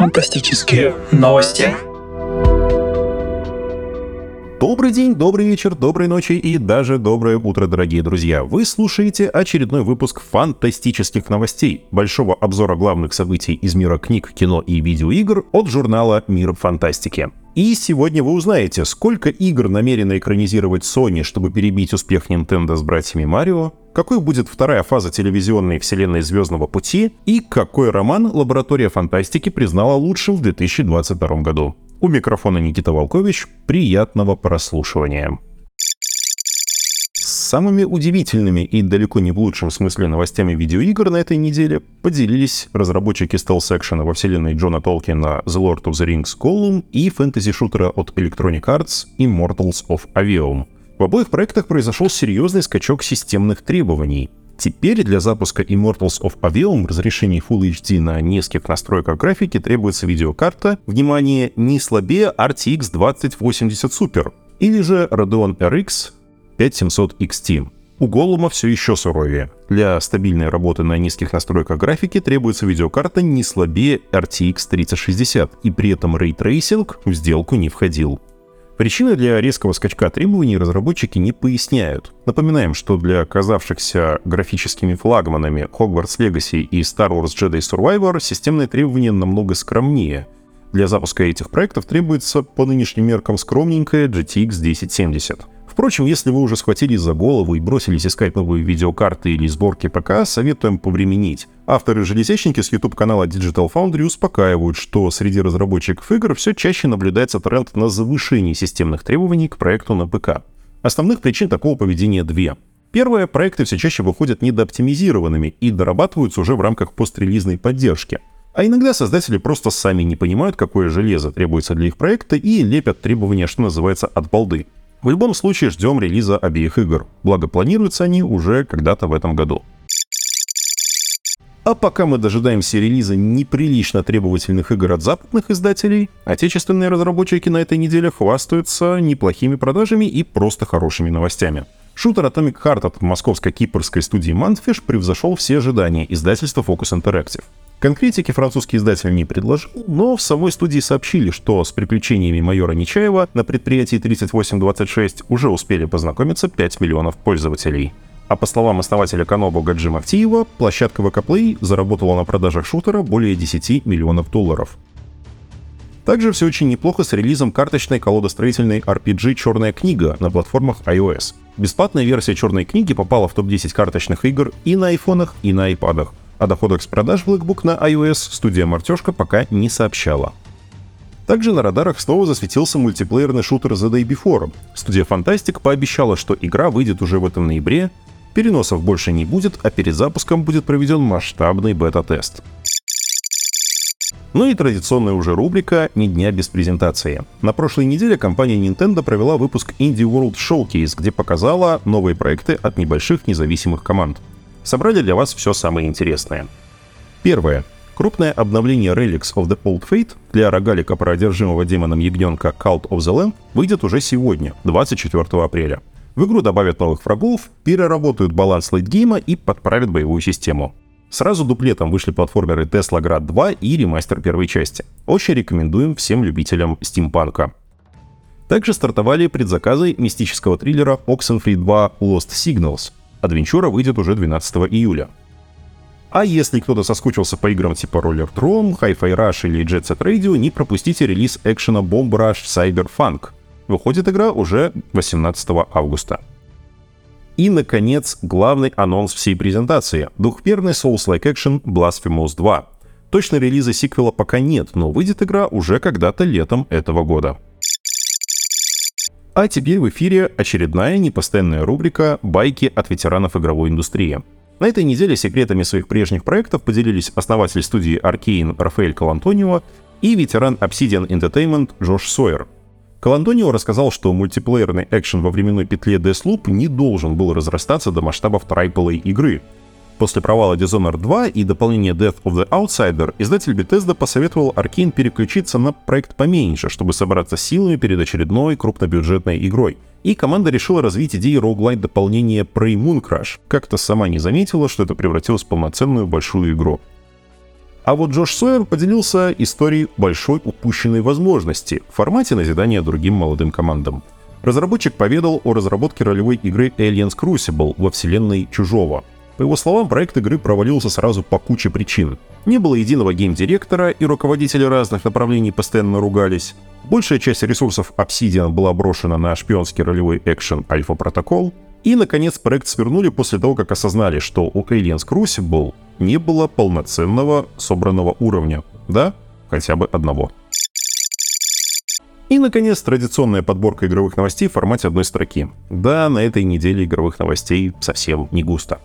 Фантастические новости. Добрый день, добрый вечер, доброй ночи и даже доброе утро, дорогие друзья. Вы слушаете очередной выпуск фантастических новостей, большого обзора главных событий из мира книг, кино и видеоигр от журнала «Мир фантастики». И сегодня вы узнаете, сколько игр намерено экранизировать Sony, чтобы перебить успех Nintendo с братьями Марио, какой будет вторая фаза телевизионной вселенной Звездного пути и какой роман Лаборатория фантастики признала лучшим в 2022 году. У микрофона Никита Волкович. Приятного прослушивания. Самыми удивительными и далеко не в лучшем смысле новостями видеоигр на этой неделе поделились разработчики стелс-экшена во вселенной Джона Толкина The Lord of the Rings Gollum и фэнтези-шутера от Electronic Arts Immortals of Avium. В обоих проектах произошел серьезный скачок системных требований. Теперь для запуска Immortals of Avium разрешение Full HD на нескольких настройках графики требуется видеокарта, внимание, не слабее RTX 2080 Super или же Radeon RX 5700 XT. У Голума все еще суровее. Для стабильной работы на низких настройках графики требуется видеокарта не слабее RTX 3060, и при этом ray tracing в сделку не входил. Причины для резкого скачка требований разработчики не поясняют. Напоминаем, что для оказавшихся графическими флагманами Hogwarts Legacy и Star Wars Jedi Survivor системные требования намного скромнее. Для запуска этих проектов требуется по нынешним меркам скромненькая GTX 1070. Впрочем, если вы уже схватились за голову и бросились искать новые видеокарты или сборки ПК, советуем повременить. Авторы-железячники с YouTube-канала Digital Foundry успокаивают, что среди разработчиков игр все чаще наблюдается тренд на завышение системных требований к проекту на ПК. Основных причин такого поведения две. Первое, проекты все чаще выходят недооптимизированными и дорабатываются уже в рамках пострелизной поддержки. А иногда создатели просто сами не понимают, какое железо требуется для их проекта и лепят требования, что называется, от балды. В любом случае ждем релиза обеих игр, благо планируются они уже когда-то в этом году. А пока мы дожидаемся релиза неприлично требовательных игр от западных издателей, отечественные разработчики на этой неделе хвастаются неплохими продажами и просто хорошими новостями. Шутер Atomic Heart от московско-кипрской студии Mantfish превзошел все ожидания издательства Focus Interactive. Конкретики французский издатель не предложил, но в самой студии сообщили, что с приключениями майора Нечаева на предприятии 3826 уже успели познакомиться 5 миллионов пользователей. А по словам основателя Канобу Гаджи Мавтиева, площадка VK Play заработала на продажах шутера более 10 миллионов долларов. Также все очень неплохо с релизом карточной колодостроительной RPG «Черная книга» на платформах iOS. Бесплатная версия «Черной книги» попала в топ-10 карточных игр и на айфонах, и на айпадах. О доходах с продаж Blackbook на iOS студия Мартешка пока не сообщала. Также на радарах снова засветился мультиплеерный шутер The Day Before. Студия Fantastic пообещала, что игра выйдет уже в этом ноябре, переносов больше не будет, а перед запуском будет проведен масштабный бета-тест. Ну и традиционная уже рубрика «Ни дня без презентации». На прошлой неделе компания Nintendo провела выпуск Indie World Showcase, где показала новые проекты от небольших независимых команд собрали для вас все самое интересное. Первое. Крупное обновление Relics of the Old Fate для рогалика про одержимого демоном ягненка Cult of the Lamb выйдет уже сегодня, 24 апреля. В игру добавят новых врагов, переработают баланс лейтгейма и подправят боевую систему. Сразу дуплетом вышли платформеры Tesla Grad 2 и ремастер первой части. Очень рекомендуем всем любителям стимпанка. Также стартовали предзаказы мистического триллера Oxenfree 2 Lost Signals, Адвенчура выйдет уже 12 июля. А если кто-то соскучился по играм типа Roller Tron, Hi-Fi Rush или Jet Set Radio, не пропустите релиз экшена Bomb Rush Cyberpunk. Выходит игра уже 18 августа. И, наконец, главный анонс всей презентации — двухмерный Souls-like Action Blasphemous 2. Точно релиза сиквела пока нет, но выйдет игра уже когда-то летом этого года. А теперь в эфире очередная непостоянная рубрика «Байки от ветеранов игровой индустрии». На этой неделе секретами своих прежних проектов поделились основатель студии Arkane Рафаэль Калантонио и ветеран Obsidian Entertainment Джош Сойер. Калантонио рассказал, что мультиплеерный экшен во временной петле Deathloop не должен был разрастаться до масштабов AAA игры — После провала Dishonored 2 и дополнения Death of the Outsider, издатель Bethesda посоветовал Arkane переключиться на проект поменьше, чтобы собраться силами перед очередной крупнобюджетной игрой. И команда решила развить идеи роуглайт дополнения Prey Moon Crash. Как-то сама не заметила, что это превратилось в полноценную большую игру. А вот Джош Сойер поделился историей большой упущенной возможности в формате назидания другим молодым командам. Разработчик поведал о разработке ролевой игры Aliens Crucible во вселенной Чужого. По его словам, проект игры провалился сразу по куче причин. Не было единого гейм-директора, и руководители разных направлений постоянно ругались. Большая часть ресурсов Obsidian была брошена на шпионский ролевой экшен Alpha Protocol. И, наконец, проект свернули после того, как осознали, что у Aliens Crucible не было полноценного собранного уровня. Да, хотя бы одного. И, наконец, традиционная подборка игровых новостей в формате одной строки. Да, на этой неделе игровых новостей совсем не густо.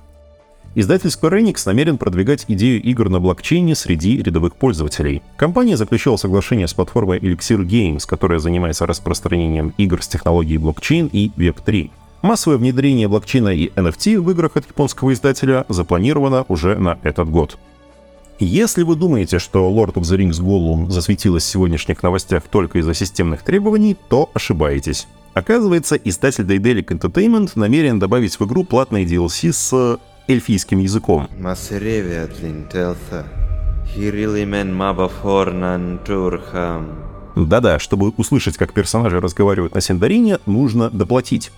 Издатель Square Enix намерен продвигать идею игр на блокчейне среди рядовых пользователей. Компания заключила соглашение с платформой Elixir Games, которая занимается распространением игр с технологией блокчейн и Web3. Массовое внедрение блокчейна и NFT в играх от японского издателя запланировано уже на этот год. Если вы думаете, что Lord of the Rings Gollum засветилась в сегодняшних новостях только из-за системных требований, то ошибаетесь. Оказывается, издатель Daedalic Entertainment намерен добавить в игру платные DLC с эльфийским языком. Да-да, чтобы услышать, как персонажи разговаривают на Синдарине, нужно доплатить.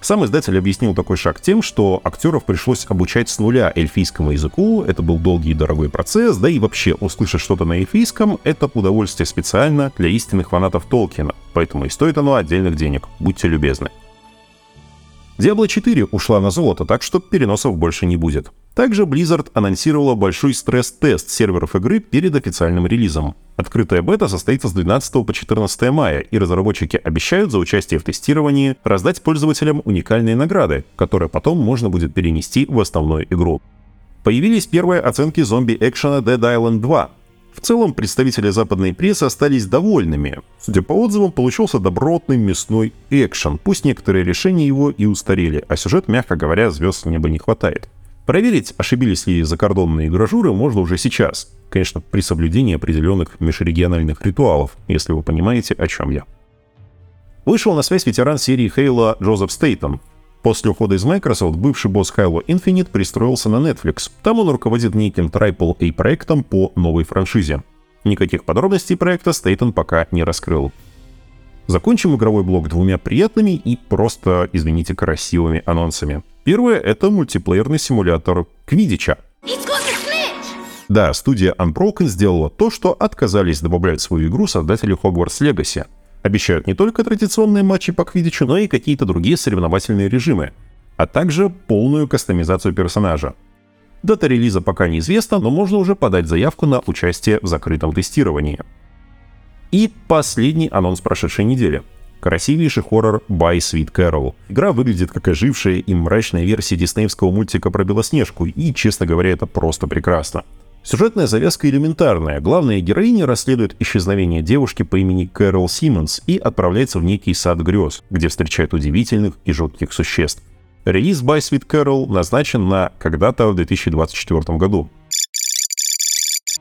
Сам издатель объяснил такой шаг тем, что актеров пришлось обучать с нуля эльфийскому языку, это был долгий и дорогой процесс, да и вообще услышать что-то на эльфийском — это удовольствие специально для истинных фанатов Толкина, поэтому и стоит оно отдельных денег, будьте любезны. Diablo 4 ушла на золото, так что переносов больше не будет. Также Blizzard анонсировала большой стресс-тест серверов игры перед официальным релизом. Открытая бета состоится с 12 по 14 мая, и разработчики обещают за участие в тестировании раздать пользователям уникальные награды, которые потом можно будет перенести в основную игру. Появились первые оценки зомби-экшена Dead Island 2. В целом, представители западной прессы остались довольными. Судя по отзывам, получился добротный мясной экшен, пусть некоторые решения его и устарели, а сюжет, мягко говоря, звезд неба не хватает. Проверить, ошибились ли закордонные гражуры, можно уже сейчас. Конечно, при соблюдении определенных межрегиональных ритуалов, если вы понимаете, о чем я. Вышел на связь ветеран серии Хейла Джозеф Стейтон. После ухода из Microsoft бывший босс Halo Infinite пристроился на Netflix. Там он руководит неким AAA проектом по новой франшизе. Никаких подробностей проекта Стейтон пока не раскрыл. Закончим игровой блок двумя приятными и просто, извините, красивыми анонсами. Первое — это мультиплеерный симулятор Квидича. Да, студия Unbroken сделала то, что отказались добавлять в свою игру создатели Hogwarts Legacy. Обещают не только традиционные матчи по Квидичу, но и какие-то другие соревновательные режимы, а также полную кастомизацию персонажа. Дата релиза пока неизвестна, но можно уже подать заявку на участие в закрытом тестировании. И последний анонс прошедшей недели. Красивейший хоррор By Sweet Carol. Игра выглядит как ожившая и мрачная версия диснеевского мультика про Белоснежку, и, честно говоря, это просто прекрасно. Сюжетная завязка элементарная. Главная героиня расследует исчезновение девушки по имени Кэрол Симмонс и отправляется в некий сад грез, где встречает удивительных и жутких существ. Релиз By Sweet Carol назначен на когда-то в 2024 году.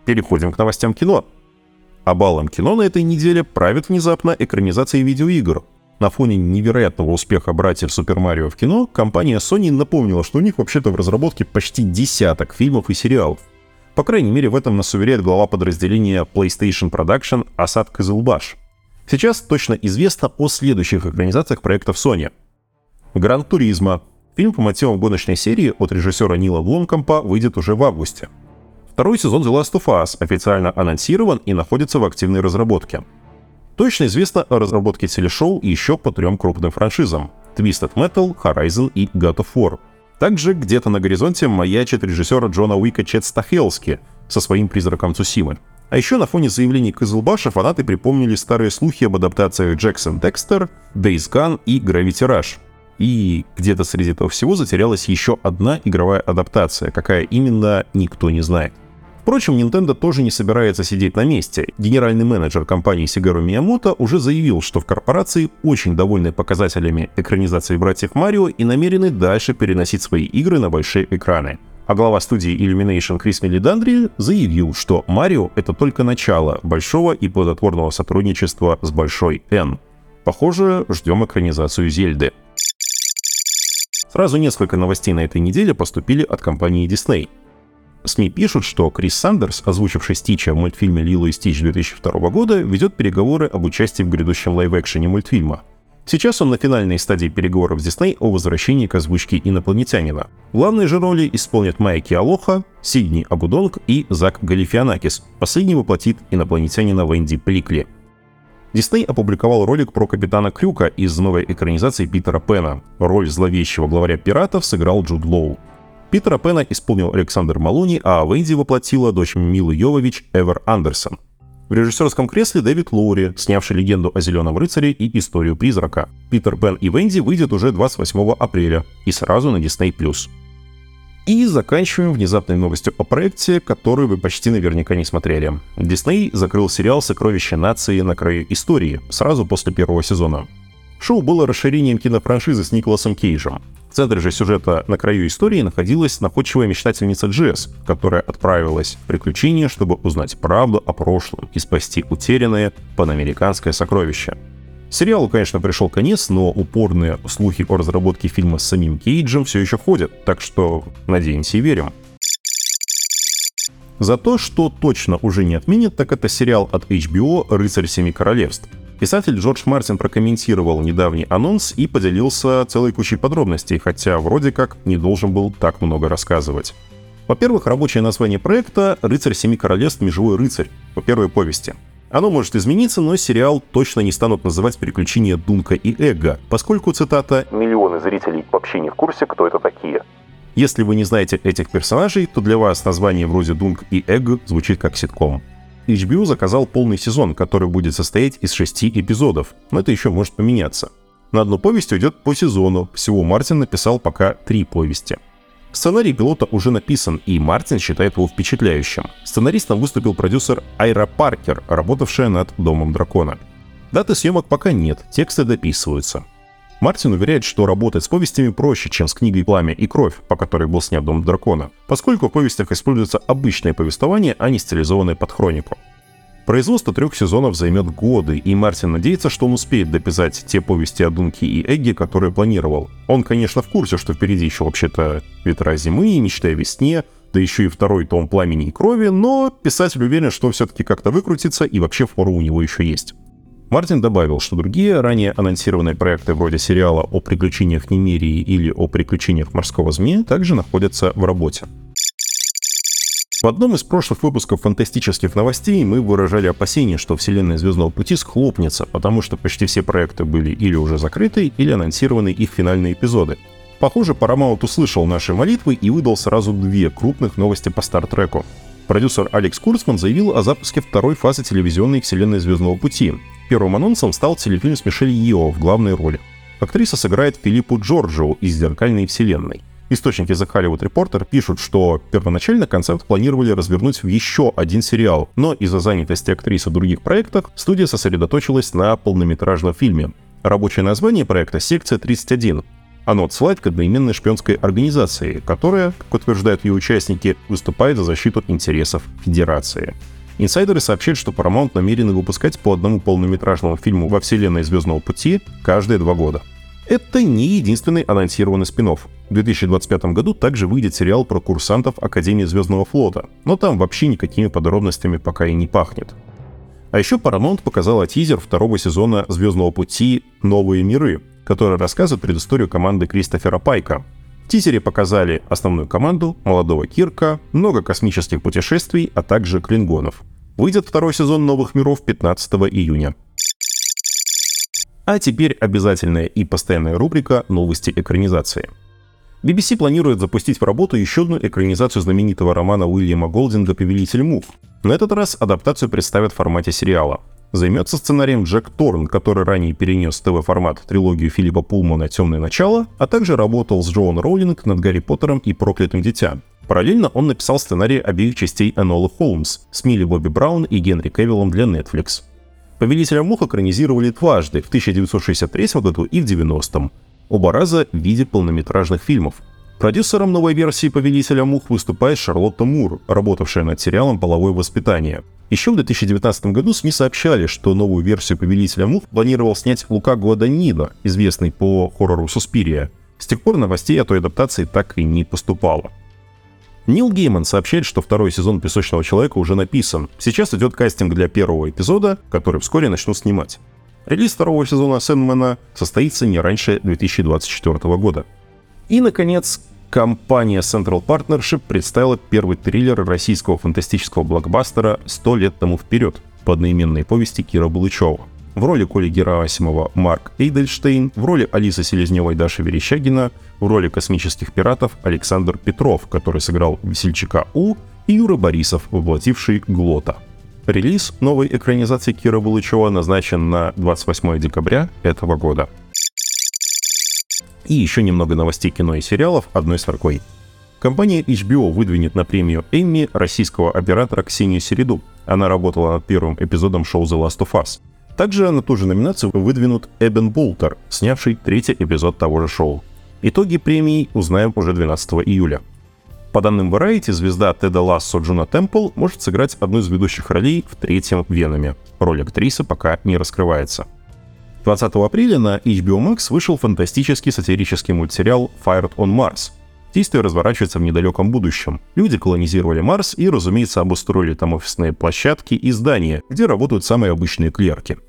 Переходим к новостям кино. А балом кино на этой неделе правит внезапно экранизация видеоигр. На фоне невероятного успеха братьев Супер Марио в кино, компания Sony напомнила, что у них вообще-то в разработке почти десяток фильмов и сериалов. По крайней мере, в этом нас уверяет глава подразделения PlayStation Production Асад Кызылбаш. Сейчас точно известно о следующих экранизациях проектов Sony. Гран Туризма. Фильм по мотивам гоночной серии от режиссера Нила Бломкомпа выйдет уже в августе. Второй сезон The Last of Us официально анонсирован и находится в активной разработке. Точно известно о разработке телешоу еще по трем крупным франшизам — Twisted Metal, Horizon и God of War. Также где-то на горизонте маячит режиссера Джона Уика Чет Стахелски со своим «Призраком Цусимы». А еще на фоне заявлений Кызылбаша фанаты припомнили старые слухи об адаптациях Джексон Декстер, Days Gone и Gravity Rush. И где-то среди этого всего затерялась еще одна игровая адаптация, какая именно никто не знает. Впрочем, Nintendo тоже не собирается сидеть на месте. Генеральный менеджер компании Сигару Миямото уже заявил, что в корпорации очень довольны показателями экранизации братьев Марио и намерены дальше переносить свои игры на большие экраны. А глава студии Illumination Крис Мелидандри заявил, что Марио — это только начало большого и плодотворного сотрудничества с Большой N. Похоже, ждем экранизацию Зельды. Сразу несколько новостей на этой неделе поступили от компании Disney. СМИ пишут, что Крис Сандерс, озвучивший Стича в мультфильме «Лило и Стич» 2002 года, ведет переговоры об участии в грядущем лайв-экшене мультфильма. Сейчас он на финальной стадии переговоров с Дисней о возвращении к озвучке инопланетянина. Главные же роли исполнят Майя Кеалоха, Сидни Агудонг и Зак Галифианакис. Последний воплотит инопланетянина Венди Пликли. Дисней опубликовал ролик про капитана Крюка из новой экранизации Питера Пена. Роль зловещего главаря пиратов сыграл Джуд Лоу. Питера Пена исполнил Александр Малони, а Венди воплотила дочь Милы Йовович Эвер Андерсон. В режиссерском кресле Дэвид Лоури, снявший легенду о Зеленом рыцаре и историю призрака. Питер Пен и Венди выйдет уже 28 апреля и сразу на Disney+. И заканчиваем внезапной новостью о проекте, которую вы почти наверняка не смотрели. Дисней закрыл сериал «Сокровища нации на краю истории» сразу после первого сезона. Шоу было расширением кинофраншизы с Николасом Кейджем. В центре же сюжета на краю истории находилась находчивая мечтательница Джесс, которая отправилась в приключения, чтобы узнать правду о прошлом и спасти утерянное панамериканское сокровище. Сериалу, конечно, пришел конец, но упорные слухи о разработке фильма с самим Кейджем все еще ходят, так что надеемся и верим. За то, что точно уже не отменят, так это сериал от HBO «Рыцарь Семи Королевств». Писатель Джордж Мартин прокомментировал недавний анонс и поделился целой кучей подробностей, хотя вроде как не должен был так много рассказывать. Во-первых, рабочее название проекта «Рыцарь Семи Королевств. Межевой рыцарь» по первой повести. Оно может измениться, но сериал точно не станут называть «Приключения Дунка и Эгга», поскольку, цитата, «миллионы зрителей вообще не в курсе, кто это такие». Если вы не знаете этих персонажей, то для вас название вроде Дунк и Эгг звучит как ситком. HBO заказал полный сезон, который будет состоять из шести эпизодов, но это еще может поменяться. На одну повесть уйдет по сезону, всего Мартин написал пока три повести. Сценарий пилота уже написан, и Мартин считает его впечатляющим. Сценаристом выступил продюсер Айра Паркер, работавшая над «Домом дракона». Даты съемок пока нет, тексты дописываются. Мартин уверяет, что работать с повестями проще, чем с книгой «Пламя и кровь», по которой был снят «Дом дракона», поскольку в повестях используется обычное повествование, а не стилизованное под хронику. Производство трех сезонов займет годы, и Мартин надеется, что он успеет дописать те повести о Дунке и Эгге, которые планировал. Он, конечно, в курсе, что впереди еще вообще-то «Ветра зимы», «Мечта о весне», да еще и второй том «Пламени и крови», но писатель уверен, что все-таки как-то выкрутится, и вообще фору у него еще есть. Мартин добавил, что другие ранее анонсированные проекты вроде сериала о приключениях Немерии или о приключениях морского змея также находятся в работе. В одном из прошлых выпусков фантастических новостей мы выражали опасения, что вселенная Звездного пути схлопнется, потому что почти все проекты были или уже закрыты, или анонсированы их финальные эпизоды. Похоже, Paramount услышал наши молитвы и выдал сразу две крупных новости по Стартреку. Продюсер Алекс Курцман заявил о запуске второй фазы телевизионной вселенной Звездного пути, Первым анонсом стал телефильм с Мишель Йо в главной роли. Актриса сыграет Филиппу Джорджио из «Зеркальной вселенной». Источники The Hollywood Reporter пишут, что первоначально концепт планировали развернуть в еще один сериал, но из-за занятости актрисы в других проектах студия сосредоточилась на полнометражном фильме. Рабочее название проекта «Секция 31». Оно отсылает к одноименной шпионской организации, которая, как утверждают ее участники, выступает за защиту интересов Федерации. Инсайдеры сообщают, что Paramount намерены выпускать по одному полнометражному фильму во вселенной Звездного пути каждые два года. Это не единственный анонсированный спин -офф. В 2025 году также выйдет сериал про курсантов Академии Звездного флота, но там вообще никакими подробностями пока и не пахнет. А еще Paramount показала тизер второго сезона «Звездного пути. Новые миры», который рассказывает предысторию команды Кристофера Пайка. Тизере показали основную команду, молодого Кирка, много космических путешествий, а также клингонов. Выйдет второй сезон «Новых миров» 15 июня. А теперь обязательная и постоянная рубрика «Новости экранизации». BBC планирует запустить в работу еще одну экранизацию знаменитого романа Уильяма Голдинга «Повелитель мух». На этот раз адаптацию представят в формате сериала. Займется сценарием Джек Торн, который ранее перенес ТВ-формат трилогию Филиппа Пулмана «Темное начало», а также работал с Джоан Роулинг над Гарри Поттером и Проклятым дитя. Параллельно он написал сценарий обеих частей Энолы Холмс с Милли Бобби Браун и Генри Кевиллом для Netflix. «Повелителя мух» экранизировали дважды, в 1963 году и в 90-м. Оба раза в виде полнометражных фильмов. Продюсером новой версии «Повелителя мух» выступает Шарлотта Мур, работавшая над сериалом «Половое воспитание». Еще в 2019 году СМИ сообщали, что новую версию «Повелителя мух» планировал снять Лука Гуаданино, известный по хоррору «Суспирия». С тех пор новостей о той адаптации так и не поступало. Нил Гейман сообщает, что второй сезон «Песочного человека» уже написан. Сейчас идет кастинг для первого эпизода, который вскоре начнут снимать. Релиз второго сезона «Сэндмена» состоится не раньше 2024 года. И, наконец, компания Central Partnership представила первый триллер российского фантастического блокбастера «100 лет тому вперед» по одноименной повести Кира Булычева. В роли Коли Герасимова Марк Эйдельштейн, в роли Алисы Селезневой Даша Верещагина, в роли космических пиратов Александр Петров, который сыграл весельчака У, и Юра Борисов, воплотивший Глота. Релиз новой экранизации Кира Булычева назначен на 28 декабря этого года. И еще немного новостей кино и сериалов одной строкой. Компания HBO выдвинет на премию Эмми российского оператора Ксению Середу. Она работала над первым эпизодом шоу The Last of Us. Также на ту же номинацию выдвинут Эбен Болтер, снявший третий эпизод того же шоу. Итоги премии узнаем уже 12 июля. По данным Variety, звезда Теда Лассо Джуно Темпл может сыграть одну из ведущих ролей в третьем Веноме. Роль актрисы пока не раскрывается. 20 апреля на HBO Max вышел фантастический сатирический мультсериал Fired on Mars. Действие разворачивается в недалеком будущем. Люди колонизировали Марс и, разумеется, обустроили там офисные площадки и здания, где работают самые обычные клерки –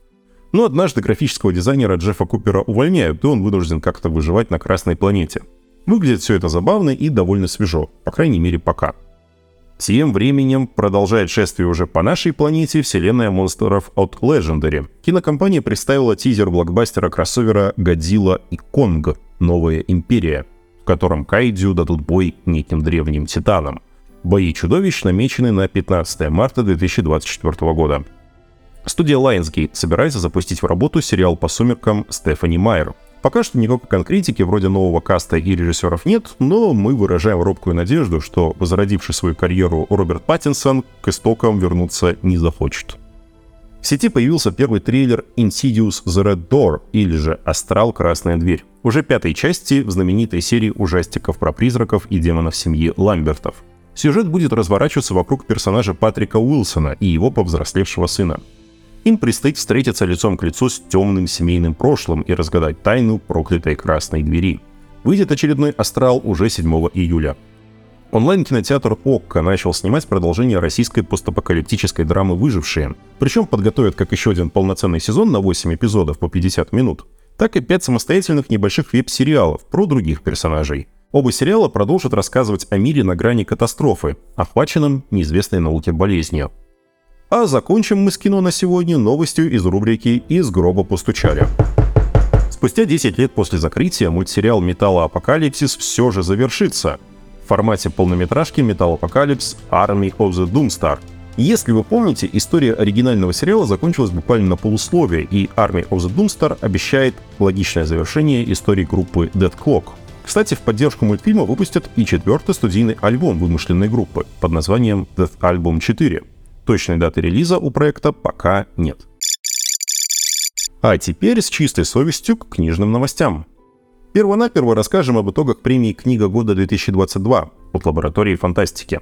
но однажды графического дизайнера Джеффа Купера увольняют, и он вынужден как-то выживать на Красной планете. Выглядит все это забавно и довольно свежо, по крайней мере пока. Тем временем продолжает шествие уже по нашей планете вселенная монстров от Legendary. Кинокомпания представила тизер блокбастера кроссовера «Годзилла и Конг. Новая империя», в котором кайдзю дадут бой неким древним титанам. Бои чудовищ намечены на 15 марта 2024 года. Студия Lionsgate собирается запустить в работу сериал по сумеркам Стефани Майер. Пока что никакой конкретики вроде нового каста и режиссеров нет, но мы выражаем робкую надежду, что возродивший свою карьеру Роберт Паттинсон к истокам вернуться не захочет. В сети появился первый трейлер Insidious The Red Door, или же Астрал Красная Дверь, уже пятой части в знаменитой серии ужастиков про призраков и демонов семьи Ламбертов. Сюжет будет разворачиваться вокруг персонажа Патрика Уилсона и его повзрослевшего сына. Им предстоит встретиться лицом к лицу с темным семейным прошлым и разгадать тайну проклятой красной двери. Выйдет очередной «Астрал» уже 7 июля. Онлайн-кинотеатр ОККО начал снимать продолжение российской постапокалиптической драмы «Выжившие». Причем подготовят как еще один полноценный сезон на 8 эпизодов по 50 минут, так и 5 самостоятельных небольших веб-сериалов про других персонажей. Оба сериала продолжат рассказывать о мире на грани катастрофы, охваченном неизвестной науке болезнью. А закончим мы с кино на сегодня новостью из рубрики «Из гроба постучали». Спустя 10 лет после закрытия мультсериал «Металлоапокалипсис» все же завершится. В формате полнометражки «Металлоапокалипс. Army of the Doomstar». Если вы помните, история оригинального сериала закончилась буквально на полусловие, и Army of the Doomstar обещает логичное завершение истории группы Dead Clock. Кстати, в поддержку мультфильма выпустят и четвертый студийный альбом вымышленной группы под названием Death Album 4. Точной даты релиза у проекта пока нет. А теперь с чистой совестью к книжным новостям. Первонаперво расскажем об итогах премии «Книга года 2022» от лаборатории фантастики.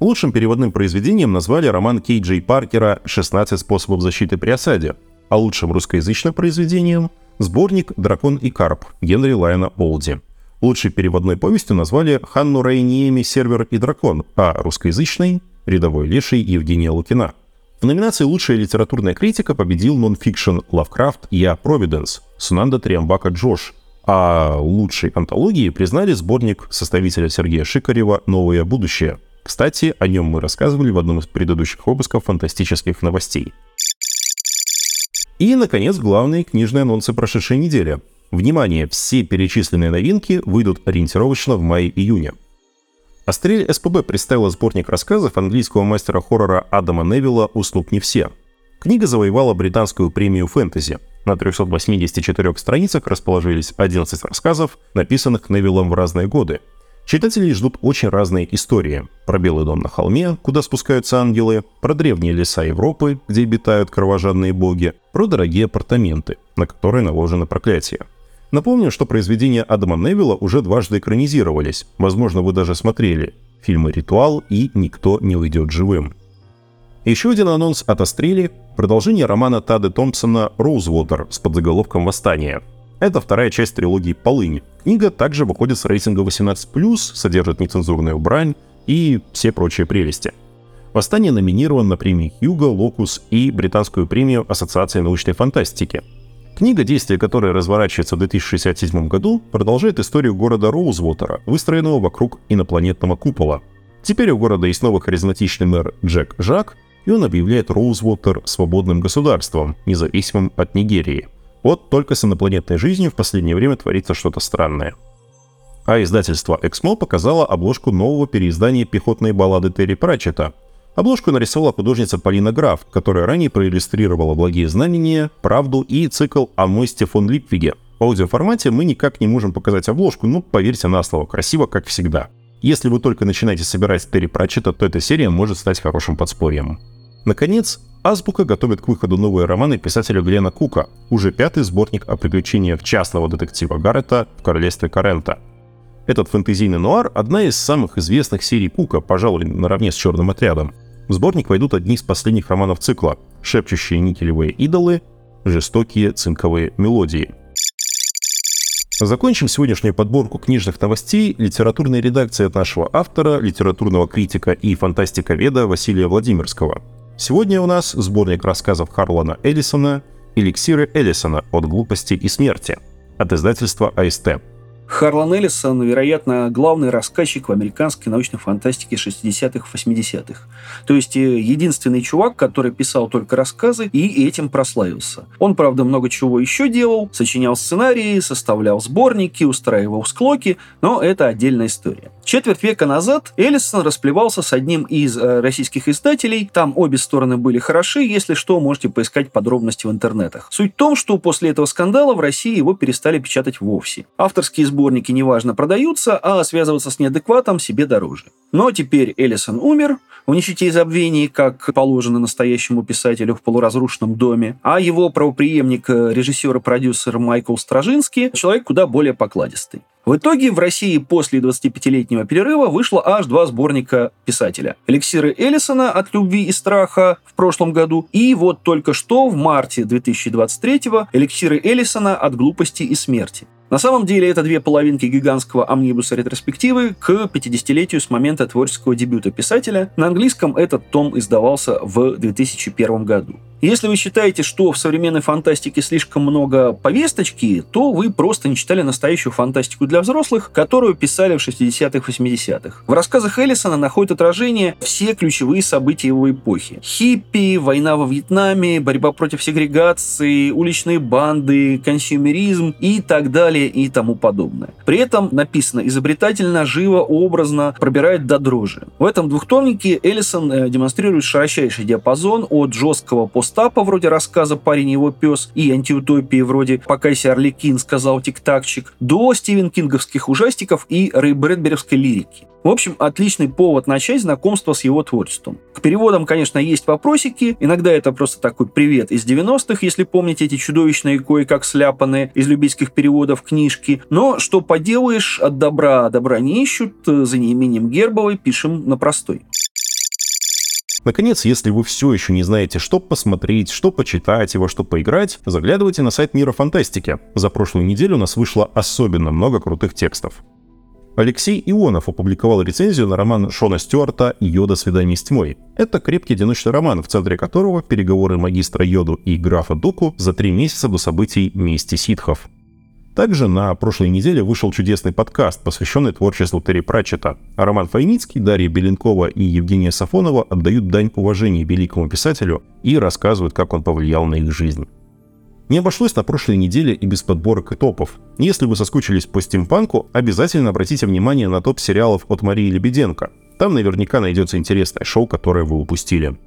Лучшим переводным произведением назвали роман Кей Джей Паркера «16 способов защиты при осаде», а лучшим русскоязычным произведением — сборник «Дракон и Карп» Генри Лайна Олди. Лучшей переводной повестью назвали Ханну Рейниеми «Сервер и дракон», а русскоязычной рядовой леший Евгения Лукина. В номинации «Лучшая литературная критика» победил нонфикшн «Лавкрафт. Я Провиденс» Сунанда Триамбака Джош, а лучшей антологией признали сборник составителя Сергея Шикарева «Новое будущее». Кстати, о нем мы рассказывали в одном из предыдущих выпусков фантастических новостей. И, наконец, главные книжные анонсы прошедшей недели. Внимание, все перечисленные новинки выйдут ориентировочно в мае-июне. Астрель СПБ представила сборник рассказов английского мастера хоррора Адама Невилла «Уснут не все». Книга завоевала британскую премию фэнтези. На 384 страницах расположились 11 рассказов, написанных Невиллом в разные годы. Читателей ждут очень разные истории. Про Белый дом на холме, куда спускаются ангелы, про древние леса Европы, где обитают кровожадные боги, про дорогие апартаменты, на которые наложено проклятие. Напомню, что произведения Адама Невилла уже дважды экранизировались. Возможно, вы даже смотрели фильмы «Ритуал» и «Никто не уйдет живым». Еще один анонс от Астрели – продолжение романа Тады Томпсона «Роузвотер» с подзаголовком «Восстание». Это вторая часть трилогии «Полынь». Книга также выходит с рейтинга 18+, содержит нецензурную брань, и все прочие прелести. Восстание номинирован на премии Хьюго, Локус и британскую премию Ассоциации научной фантастики. Книга, действие которой разворачивается в 2067 году, продолжает историю города Роузвотера, выстроенного вокруг инопланетного купола. Теперь у города есть новый харизматичный мэр Джек Жак, и он объявляет Роузвотер свободным государством, независимым от Нигерии. Вот только с инопланетной жизнью в последнее время творится что-то странное. А издательство Эксмо показало обложку нового переиздания пехотной баллады Терри Пратчета, Обложку нарисовала художница Полина Граф, которая ранее проиллюстрировала «Благие знамения», «Правду» и цикл о Мосте фон Липвиге. В аудиоформате мы никак не можем показать обложку, но поверьте на слово, красиво как всегда. Если вы только начинаете собирать Терри Пратчета, то эта серия может стать хорошим подспорьем. Наконец, Азбука готовит к выходу новые романы писателя Глена Кука, уже пятый сборник о приключениях частного детектива Гаррета в королевстве Карента. Этот фэнтезийный нуар – одна из самых известных серий Кука, пожалуй, наравне с «Черным отрядом». В сборник войдут одни из последних романов цикла «Шепчущие никелевые идолы», «Жестокие цинковые мелодии». Закончим сегодняшнюю подборку книжных новостей литературной редакции от нашего автора, литературного критика и фантастиковеда Василия Владимирского. Сегодня у нас сборник рассказов Харлана Эллисона «Эликсиры Эллисона от глупости и смерти» от издательства АСТ. Харлан Эллисон, вероятно, главный рассказчик в американской научной фантастике 60-х, 80-х. То есть э, единственный чувак, который писал только рассказы и этим прославился. Он, правда, много чего еще делал, сочинял сценарии, составлял сборники, устраивал склоки, но это отдельная история. Четверть века назад Эллисон расплевался с одним из э, российских издателей. Там обе стороны были хороши, если что, можете поискать подробности в интернетах. Суть в том, что после этого скандала в России его перестали печатать вовсе. Авторские сборники сборники неважно продаются, а связываться с неадекватом себе дороже. Но теперь Эллисон умер, в нищете и забвении, как положено настоящему писателю в полуразрушенном доме, а его правоприемник, режиссер и продюсер Майкл Стражинский, человек куда более покладистый. В итоге в России после 25-летнего перерыва вышло аж два сборника писателя. «Эликсиры Эллисона от любви и страха» в прошлом году, и вот только что в марте 2023-го «Эликсиры Эллисона от глупости и смерти». На самом деле это две половинки гигантского амнибуса ретроспективы к 50-летию с момента творческого дебюта писателя. На английском этот том издавался в 2001 году. Если вы считаете, что в современной фантастике слишком много повесточки, то вы просто не читали настоящую фантастику для взрослых, которую писали в 60-х, 80-х. В рассказах Эллисона находят отражение все ключевые события его эпохи. Хиппи, война во Вьетнаме, борьба против сегрегации, уличные банды, консюмеризм и так далее и тому подобное. При этом написано изобретательно, живо, образно, пробирает до дрожи. В этом двухтомнике Эллисон э, демонстрирует широчайший диапазон от жесткого пост Остапа, вроде рассказа «Парень его пес» и антиутопии вроде «Покайся, Орликин», сказал тик-такчик, до Стивен Кинговских ужастиков и Рэй Брэдберевской лирики. В общем, отличный повод начать знакомство с его творчеством. К переводам, конечно, есть вопросики. Иногда это просто такой привет из 90-х, если помните эти чудовищные кое-как сляпанные из любительских переводов книжки. Но что поделаешь, от добра добра не ищут, за неимением Гербовой пишем на простой. Наконец, если вы все еще не знаете, что посмотреть, что почитать и во что поиграть, заглядывайте на сайт Мира Фантастики. За прошлую неделю у нас вышло особенно много крутых текстов. Алексей Ионов опубликовал рецензию на роман Шона Стюарта «Йода. Свидание с тьмой». Это крепкий одиночный роман, в центре которого переговоры магистра Йоду и графа Дуку за три месяца до событий «Мести ситхов». Также на прошлой неделе вышел чудесный подкаст, посвященный творчеству Терри Пратчета. Роман Файницкий, Дарья Беленкова и Евгения Сафонова отдают дань уважения великому писателю и рассказывают, как он повлиял на их жизнь. Не обошлось на прошлой неделе и без подборок и топов. Если вы соскучились по стимпанку, обязательно обратите внимание на топ сериалов от Марии Лебеденко. Там наверняка найдется интересное шоу, которое вы упустили.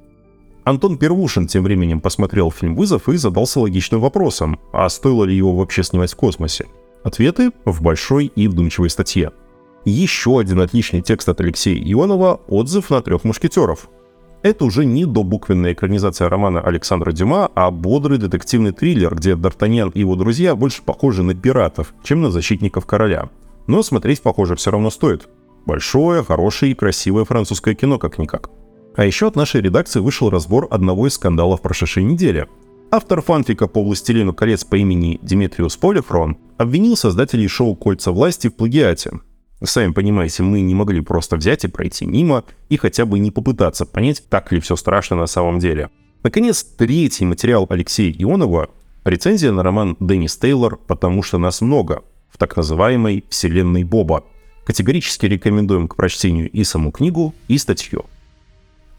Антон Первушин тем временем посмотрел фильм «Вызов» и задался логичным вопросом, а стоило ли его вообще снимать в космосе? Ответы в большой и вдумчивой статье. Еще один отличный текст от Алексея Ионова «Отзыв на трех мушкетеров». Это уже не добуквенная экранизация романа Александра Дюма, а бодрый детективный триллер, где Д'Артаньян и его друзья больше похожи на пиратов, чем на защитников короля. Но смотреть, похоже, все равно стоит. Большое, хорошее и красивое французское кино, как-никак. А еще от нашей редакции вышел разбор одного из скандалов прошедшей недели. Автор фанфика по «Властелину колец» по имени Димитриус Полифрон обвинил создателей шоу «Кольца власти» в плагиате. Сами понимаете, мы не могли просто взять и пройти мимо и хотя бы не попытаться понять, так ли все страшно на самом деле. Наконец, третий материал Алексея Ионова — рецензия на роман «Деннис Тейлор. Потому что нас много» в так называемой «Вселенной Боба». Категорически рекомендуем к прочтению и саму книгу, и статью.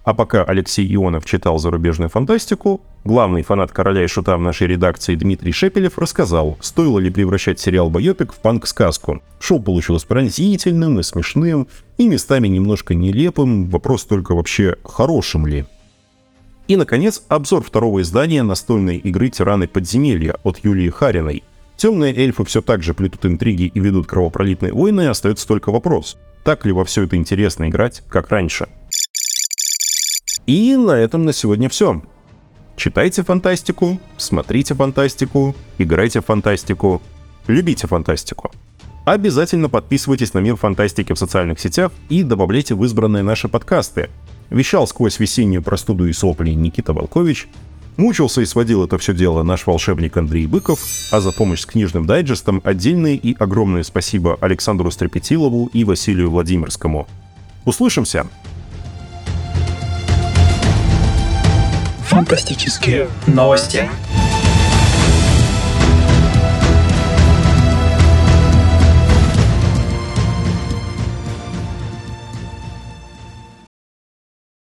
А пока Алексей Ионов читал зарубежную фантастику, главный фанат «Короля и Шута» в нашей редакции Дмитрий Шепелев рассказал, стоило ли превращать сериал «Байопик» в панк-сказку. Шоу получилось пронзительным и смешным, и местами немножко нелепым, вопрос только вообще хорошим ли. И, наконец, обзор второго издания настольной игры «Тираны подземелья» от Юлии Хариной. Темные эльфы все так же плетут интриги и ведут кровопролитные войны, и остается только вопрос, так ли во все это интересно играть, как раньше. И на этом на сегодня все. Читайте фантастику, смотрите фантастику, играйте в фантастику, любите фантастику. Обязательно подписывайтесь на Мир Фантастики в социальных сетях и добавляйте в избранные наши подкасты. Вещал сквозь весеннюю простуду и сопли Никита Волкович, мучился и сводил это все дело наш волшебник Андрей Быков, а за помощь с книжным дайджестом отдельное и огромное спасибо Александру Стрепетилову и Василию Владимирскому. Услышимся! Фантастические новости.